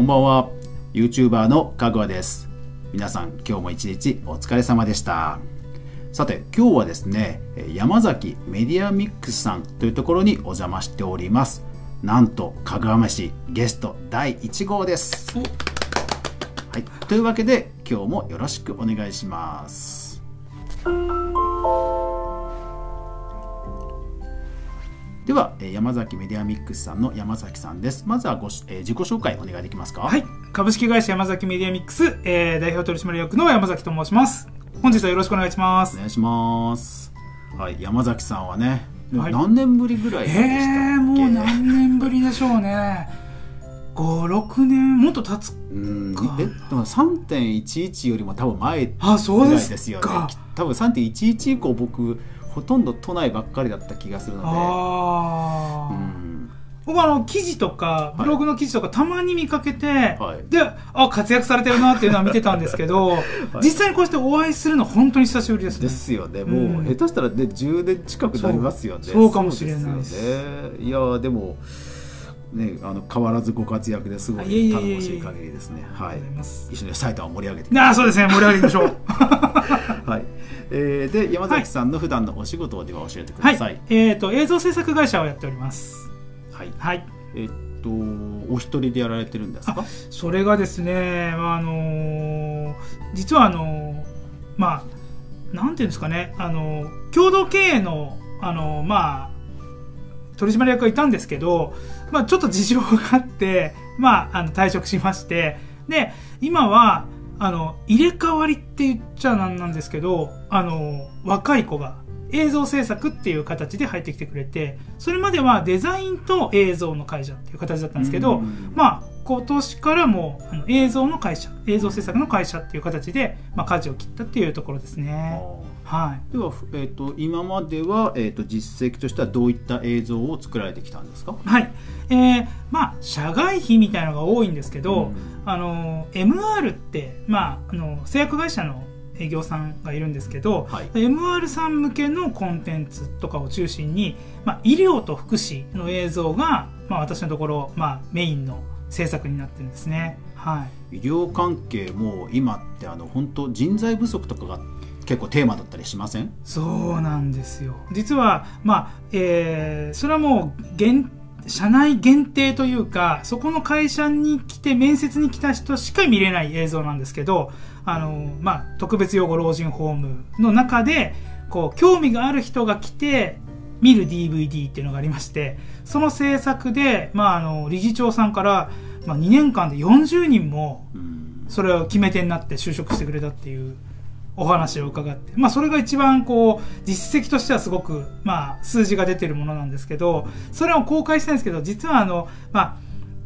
こんばんは。YouTuber のかぐわです。皆さん今日も一日お疲れ様でした。さて今日はですね山崎メディアミックスさんというところにお邪魔しております。なんとかぐわ飯ゲスト第1号です。はい。というわけで今日もよろしくお願いしますではえー山崎メディアミックスさんの山崎さんですまずはごし、えー自己紹介お願いできますか？はい。株式会社山崎メディアミックス、えー代表取締役の山崎と申します。本日はよろしくお願いします。お願いしますはい山崎さんはね何年ぶりぐらいでしたっけ、えー、もう何年ぶりでしょうね。5、6年、もっと経つ。うんかえでも3.11よりも多分前あ、そうぐらですいですよねか。多分3.11以降僕ほとんど都内ばっかりだった気がするので。あー。うん。僕あの、記事とか、い。ブログの記事とかたまに見かけて、はい。で、あ、活躍されてるなっていうのは見てたんですけど、実際にこうしてお会いするの本当に久しぶりですね。ですよね、うん。もう下手したらね10年近くなりますよね。そうかもしれないです。ね。いやでもねあの変わらずご活躍ですごあい頼もしい限りですねはい一緒に埼玉を盛り上げてあーそうですね、盛り上げましょう。はい、えーで山崎さんの普段のお仕事をでは教えてくはいださい。。えっ、と、映像制作会社をやっております。はい。はい。えっとお一人でやられてるんですか？それがですね、まああの実はあのまあなんていうんですかね、あの共同経営のあのまあ取締役がいたんですけど、まあちょっと事情があって、まああの退職しまして、で今はあの入れ替わりって言っちゃなんなんですけど、あの若い子が映像制作っていう形で入ってきてくれて、それまではデザインと映像の会社っていう形だったんですけど、うん。まあ、今年からもあの映像の会社映像制作の会社っていう形で、まあ、舵を切ったっていうところですね。はい、では、えっと今までは、えっと実績としてはどういった映像を作られてきたんですか？はい。えーまあ、社外費みたいなのが多いんですけど、うん。あの MR って、まあ、あの製薬会社の営業さんがいるんですけど、はい。MR さん向けのコンテンツとかを中心に、まあ、医療と福祉の映像が、まあ、私のところ、まあ、メインの制作になってるんですね。はい医療関係も今ってあの本当人材不足とかが結構テーマだったりしません？そうなんですよ実はまあ、えーそれはもう限社内限定というかそこの会社に来て面接に来た人しか見れない映像なんですけどあの、まあ、特別養護老人ホームの中でこう興味がある人が来て見る DVD っていうのがありましてその制作で、まあ、あの理事長さんから、まあ、2年間で40人もうん。それを決め手になって就職してくれたっていうお話を伺って、まあ、それが一番こう実績としてはすごく、まあ、数字が出てるものなんですけどそれを公開したいんですけど実はあの、ま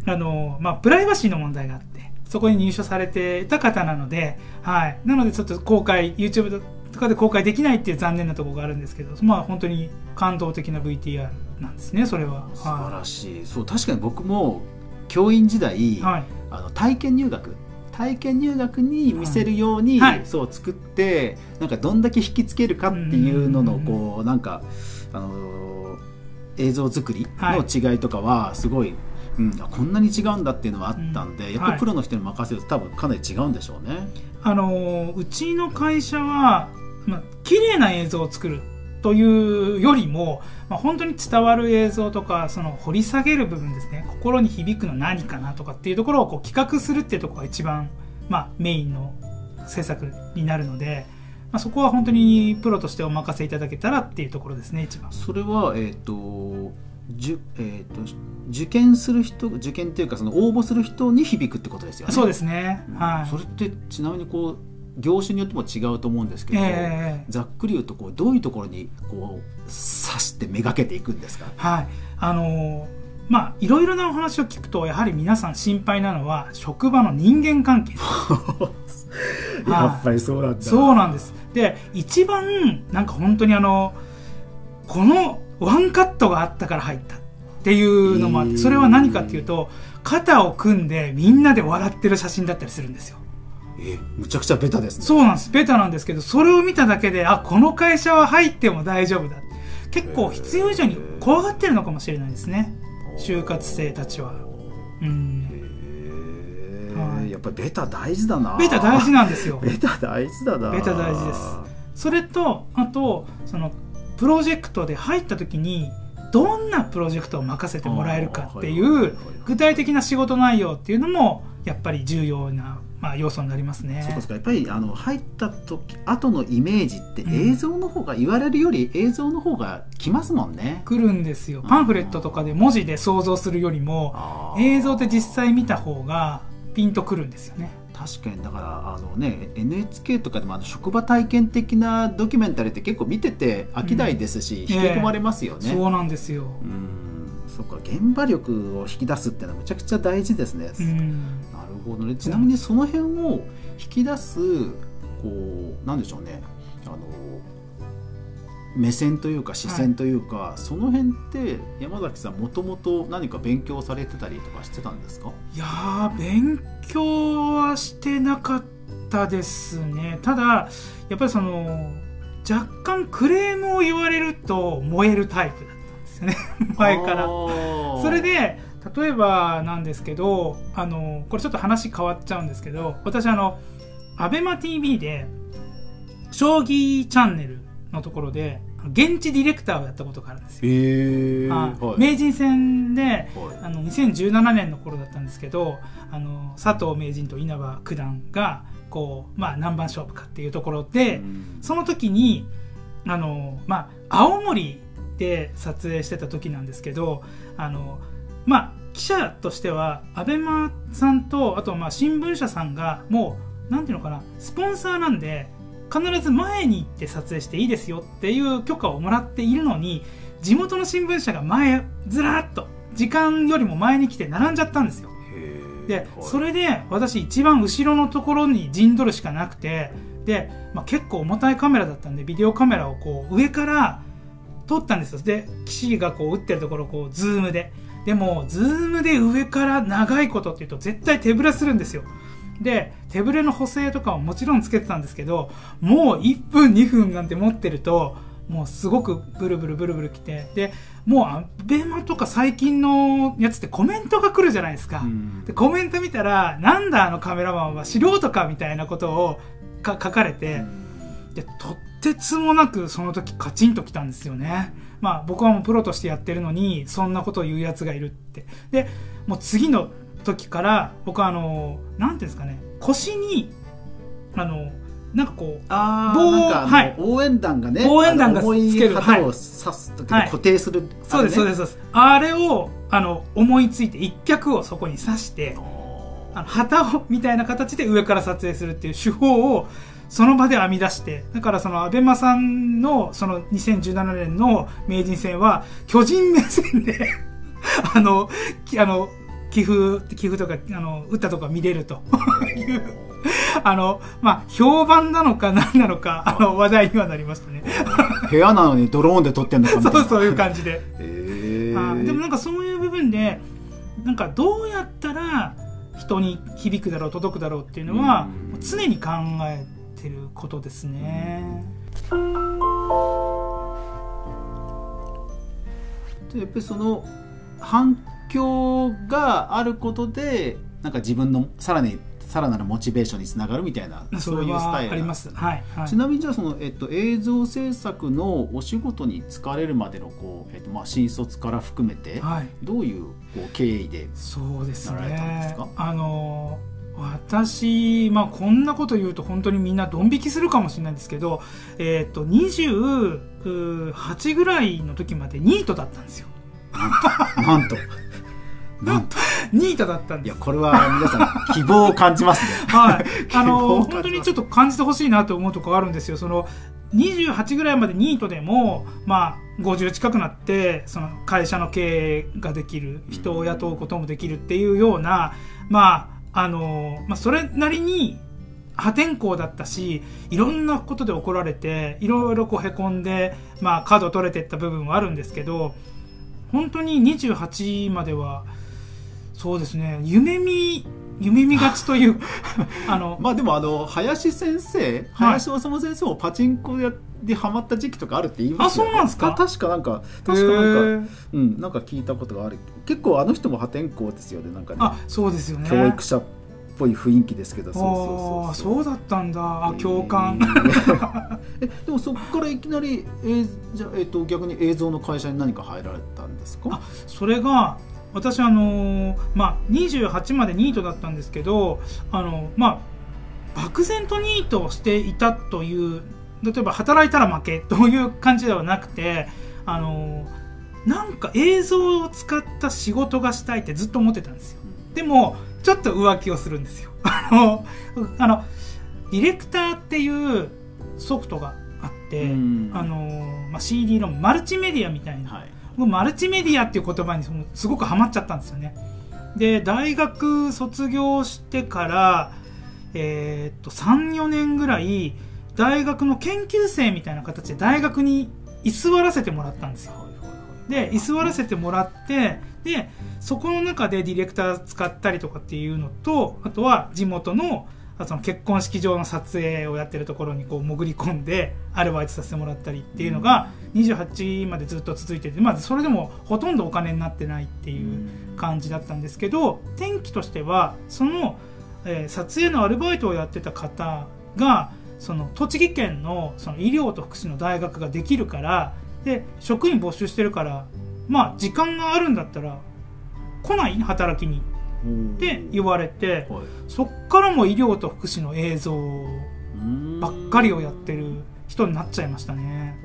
ああのまあ、プライバシーの問題があってそこに入所されていた方なので、はい、なのでちょっと公開 YouTube とかで公開できないっていう残念なところがあるんですけど、まあ、本当に感動的な VTR なんですねそれは。素晴らしい。そう確かに僕も教員時代、はいあの体験入学体験入学に見せるように、はいそう作ってなんかどんだけ引きつけるかっていうののうんこうなんかあのー映像作りの違いとかはすごい、うん、あこんなに違うんだっていうのはあったんで、やっぱうんはいりプロの人に任せると多分かなり違うんでしょうね。あのうちの会社は、まあ綺麗な映像を作るというよりも、まあ、本当に伝わる映像とかその掘り下げる部分ですね心に響くの何かなとかっていうところをこう企画するっていうところが一番、まあ、メインの制作になるので、まあ、そこは本当にプロとしてお任せいただけたらっていうところですね一番。それは、えーとじゅえー、と受験する人受験っていうかその応募する人に響くってことですよね。そうですね、うんはいそれってちなみにこう業種によっても違うと思うんですけど、ええざっくり言うとこうどういうところにこう刺してめがけていくんですか？はい。あのーまあ、いろいろなお話を聞くと、やはり皆さん心配なのは、職場の人間関係。はいぱりそうなんそうなんです。で、一番、なんか本当にあの、このワンカットがあったから入ったっていうのもあって、それは何かっていうと、肩を組んでみんなで笑ってる写真だったりするんですよ。えむちゃくちゃベタですねそうなんです。ベタなんですけど、それを見ただけで、あ、この会社は入っても大丈夫だ。結構必要以上に怖がってるのかもしれないですね。就活生たちは。うん。へはいやっぱりベタ大事だなベタ大事なんですよ ベタ大事だなベタ大事ですそれとあとそのプロジェクトで入った時にどんなプロジェクトを任せてもらえるかっていう具体的な仕事内容っていうのもやっぱり重要な、まあ、要素になりますね。そうかやっぱりあの入った時後のイメージってうん。映像の方が、言われるより映像の方がきますもんね。来るんですよ。パンフレットとかで文字で想像するよりも映像で実際見た方がピンとくるんですよね。確かに。だからあのね NHK とかでもあの職場体験的なドキュメンタリーって結構見てて飽きないですし、うん。引き込まれますよね、そうなんですよ。うん。そっか。現場力を引き出すっていうのはめちゃくちゃ大事ですね、うん、ほどねちなみにその辺を引き出すこうなんでしょうね。あの目線というか視線というか、その辺って山崎さんもともと何か勉強されてたりとかしてたんですか？いやー勉強はしてなかったですね。ただやっぱりその若干クレームを言われると燃えるタイプだったんですよね。前から。それで例えばなんですけどあのこれちょっと話変わっちゃうんですけど私あの ABEMATV で将棋チャンネルのところで現地ディレクターをやったことがあるんですよ、へえはいはい。名人戦ではい。あの2017年の頃だったんですけどあの佐藤名人と稲葉九段がこう、まあ、何番勝負かっていうところで、うん。その時にあの、まあ、青森で撮影してた時なんですけどあの、まあ、記者としてはアベマさんとあとまあ新聞社さんがもうなんていうのかなスポンサーなんで必ず前に行って撮影していいですよっていう許可をもらっているのに地元の新聞社が前ずらっと時間よりも前に来て並んじゃったんですよ。ではい。それで私一番後ろのところに陣取るしかなくてで、まあ、結構重たいカメラだったんでビデオカメラをこう上から撮ったんですよ。で棋士がこう打ってるところをこうズームででもズームで上から長いことっていうと絶対手ぶれするんですよ。で手ぶれの補正とかはもちろんつけてたんですけどもう1分2分なんて持ってるともうすごくブルブルブルブルきてでもうアベマとか最近のやつってコメントが来るじゃないですか、うん。でコメント見たらなんだあのカメラマンは素人かみたいなことをか書かれて、でとってつもなくその時カチンときたんですよねまあ僕はもうプロとしてやってるのにそんなことを言うやつがいるって。でもう次の時から僕はあのなんていうんですかね腰にあのなんかこうあ棒はい。応援団がね応援団がつける旗を刺す時に固定する、そうですそうですすそうです。あれをあの思いついて一脚をそこに刺してあの旗をみたいな形で上から撮影するっていう手法をその場で編み出してだからそのアベマさんのその2017年の名人戦は巨人目線で あのきあの寄付寄付とかあの打ったとか見れると。い うあのまあ評判なのか何なのかあの話題にはなりましたね。部屋なのにドローンで撮ってんのかみたいな。そうそういう感じで。へあーでもなんかそういう部分でなんかどうやったら人に響くだろう届くだろうっていうのはうん常に考えてることですね。でやっぱりその反響があることでなんか自分のさらにさらなるモチベーションにつながるみたいなそそういうスタイルあります。はい。はいちなみにじゃあその、えっと、映像制作のお仕事に就かれるまでのこう、えっとまあ、新卒から含めて、はい。どういうこう経緯でそうですなられたんですねか？あの私、まあ、こんなこと言うと本当にみんなドン引きするかもしれないんですけど、えっと28ぐらいの時までニートだったんですよ。なんとなんと ニートだったんいやです。これは皆さん希望を感じますね はい、あの本当にちょっと感じてほしいなと思うとこあるんですよ。その28ぐらいまでニートでも、まあ、50近くなってその会社の経営ができる人を雇うこともできるっていうような、まああのまあ、それなりに破天荒だったしいろんなことで怒られていろいろこうへこんで、まあ、角取れていった部分はあるんですけど本当に28まではそうですね。夢見夢見がちという あの、まあでもあの林先生林修先生もパチンコやでハマった時期とかあるって言いますよ、ね、あそうなんですか？た確かなんか確かなんか、うんなんか聞いたことがある。結構あの人も破天荒ですよねなんかね。あそうですよね。教育者ぽい雰囲気ですけど。そうそうあそう。あそうだったんだ。あ共感、えでもそこからいきなり、えーじゃあえー、と逆に映像の会社に何か入られたんですか？あそれが私あのーまあ28までニートだったんですけどあのまあ漠然とニートをしていたという例えば働いたら負けという感じではなくてあのーなんか映像を使った仕事がしたいってずっと思ってたんですよ。でもちょっと浮気をするんですよ。あのあのディレクターっていうソフトがあって、うん。あのーまあ、CD のマルチメディアみたいなはいマルチメディアっていう言葉にもうすごくハマっちゃったんですよね。で大学卒業してから、えーっと34年ぐらい大学の研究生みたいな形で大学に居座らせてもらったんですよ。で居座らせてもらってでそこの中でディレクター使ったりとかっていうのとあとは地元のその結婚式場の撮影をやってるところにこう潜り込んでアルバイトさせてもらったりっていうのが28までずっと続いてて、まあ、それでもほとんどお金になってないっていう感じだったんですけど転機としてはその、えー撮影のアルバイトをやってた方がその栃木県のその医療と福祉の大学ができるからで職員募集してるからまあ時間があるんだったら来ない？働きに。って言われてはいそっからも医療と福祉の映像うんばっかりをやってる人になっちゃいましたね。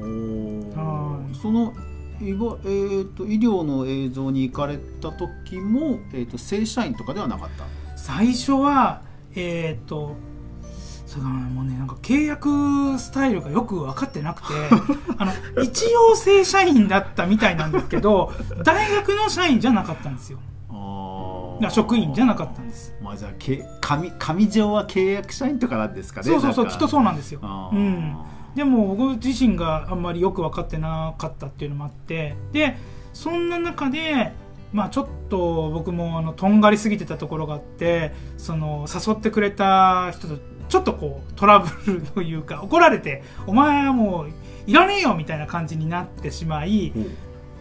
そのえー、と医療の映像に行かれた時も、えー、と正社員とかではなかった？最初はえっ、とそれがもうねなんか契約スタイルがよく分かってなくて あの一応正社員だったみたいなんですけど大学の社員じゃなかったんですよ職員じゃなかったんです。まあじゃあけ紙紙上は契約社員とかなんですかねそうそうそうきっとそうなんですよ。うん。でも僕自身があんまりよく分かってなかったっていうのもあって。でそんな中でまあちょっと僕もあのとんがりすぎてたところがあってその誘ってくれた人とちょっとこうトラブルというか怒られてお前はもういらねえよみたいな感じになってしまい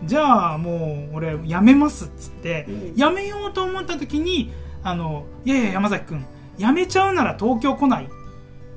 じゃあもう俺辞めますっつってうん。辞めようと思った時にあのいやいや山崎君辞めちゃうなら東京来ないっ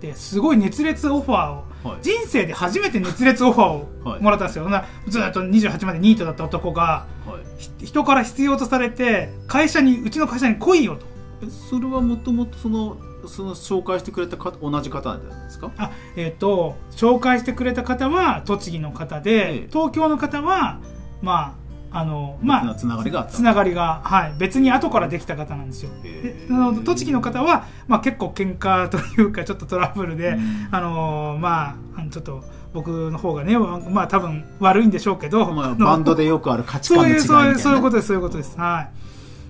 てすごい熱烈オファーをはい。人生で初めて熱烈オファーはい。をもらったんですよ、なずっと28までニートだった男がはい。ひ人から必要とされて会社にうちの会社に来いよと。えそれはもともとそのその紹介してくれた方同じ方なんですか？あ、えっと紹介してくれた方は栃木の方で、ええ。東京の方はまああのまあつながりがつながりが、はい、別に後からできた方なんですよ。であの栃木の方は、まあ、結構喧嘩というかちょっとトラブルで、うん。あのまあちょっと僕の方がねまあ多分悪いんでしょうけど、まあ、バンドでよくある価値観の違いみたいな、いうそういうね、そういうことですそういうことです。は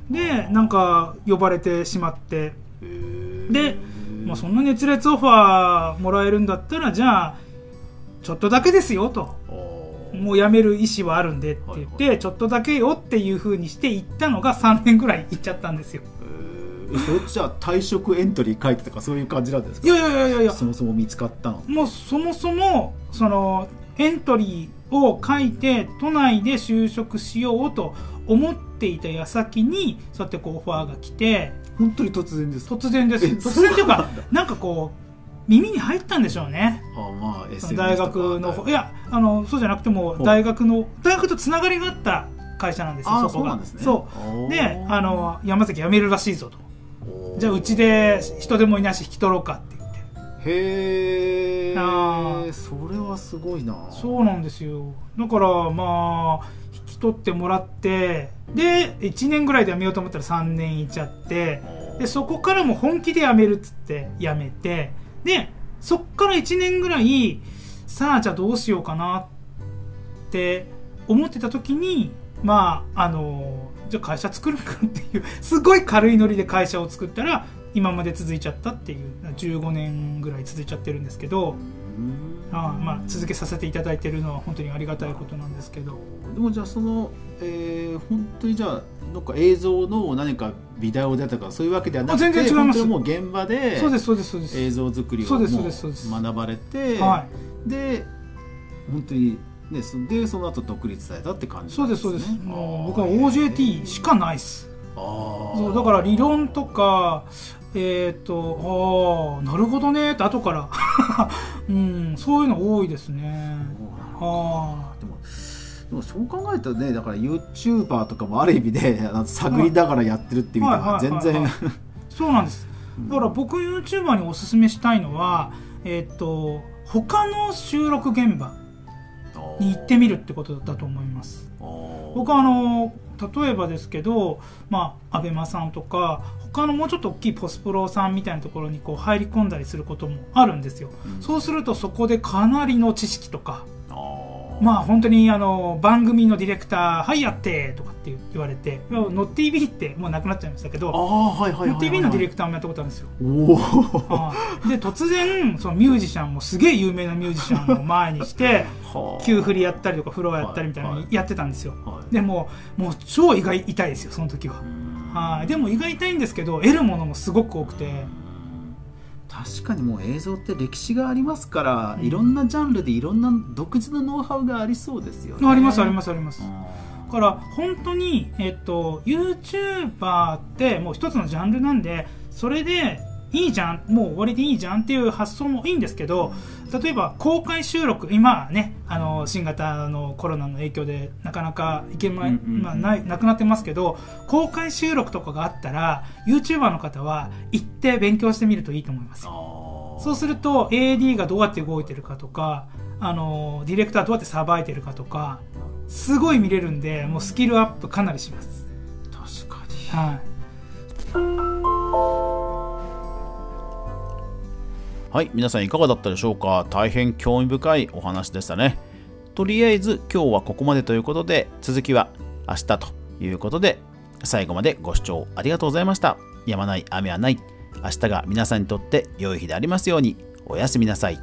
い、でなんか呼ばれてしまって。でまあ、そんな熱烈オファーもらえるんだったらじゃあちょっとだけですよともう辞める意思はあるんでって言って、はいちょっとだけよっていうふうにして行ったのが3年ぐらい行っちゃったんですよ。えーそれじゃあ退職エントリー書いてとかそういう感じなんですか？いやいやいやいやいや。そもそも見つかったの。もうそもそもそのエントリーを書いて都内で就職しようと思っていた矢先にそうやってこうオファーが来て。本当に突然ですか？突然です。え突然というかなんだなんかこう耳に入ったんでしょうね。あまあ SNS 大学のい。やあのそうじゃなくてもい大学の大学とつながりがあった会社なんですよあそこが。そうなんですね。あの山崎辞めるらしいぞと。じゃあうちで人でもいないし引き取ろうかって言って。へえそれはすごいな。そうなんですよ。だからまあ引き取ってもらってで1年ぐらいで辞めようと思ったら3年いっちゃってでそこからも本気で辞めるっつって辞めてでそっから1年ぐらいさあじゃあどうしようかなって思ってた時にまああのじゃあ会社作るかっていうすごい軽いノリで会社を作ったら今まで続いちゃったっていう15年ぐらい続いちゃってるんですけどうん。あまあ続けさせていただいてるのは本当にありがたいことなんですけど。でもじゃあその、えー、本当にじゃあなんか映像の何かビデオだとかそういうわけではなくてあ全然違います。もう現場でそうですそうですそうです、映像作りを学ばれて、はで本当にねそでその後独立されたって感い、じそうですそうです。もう僕は OJT しかないっす。あー。そうだから理論とかえっ、とああなるほどねって後から、うん、そういうの多いですね。あでもでもそう考えたらねだから YouTuber とかもある意味で 探りながらやってるっていう意味では全然。はい。そうなんです。だから僕 YouTuber におすすめしたいのはえっ、と他の収録現場に行ってみるってことだと思います。僕はあの例えばですけど、まあ、アベマさんとか他のもうちょっと大きいポスプロさんみたいなところにこう入り込んだりすることもあるんですよ、うん。そうするとそこでかなりの知識とかまあ本当にあの番組のディレクター「はいやって」とかって言われて「ノッ TV」ってもうなくなっちゃいましたけどあーはいはいはいはいノッ TV のディレクターもやったことあるんですよ。で突然そのミュージシャンもすげえ有名なミュージシャンを前にして急振りやったりとかフロアやったりみたいなのはいやってたんですよ、はい。でももう超意外痛いですよその時は、はい。でも意外痛いんですけど得るものもすごく多くて確かにもう映像って歴史がありますから、うん。いろんなジャンルでいろんな独自のノウハウがありそうですよね。ありますありますすあります。あだから本当に、えっと、YouTuber ってもう一つのジャンルなんでそれでいいじゃんもう終わりでいいじゃんっていう発想もいいんですけど例えば公開収録今はねあの新型のコロナの影響でなかなか行けまい、うんうんうん。まあ、ないなくなってますけど公開収録とかがあったら YouTuber の方は行って勉強してみるといいと思いますそうすると AD がどうやって動いてるかとかあのディレクターどうやってさばいてるかとかすごい見れるんでもうスキルアップかなりします、確かに。はい、はい皆さんいかがだったでしょうか？大変興味深いお話でしたね。とりあえず今日はここまでということで続きは明日ということで最後までご視聴ありがとうございました。やまない雨はない。明日が皆さんにとって良い日でありますように。おやすみなさい。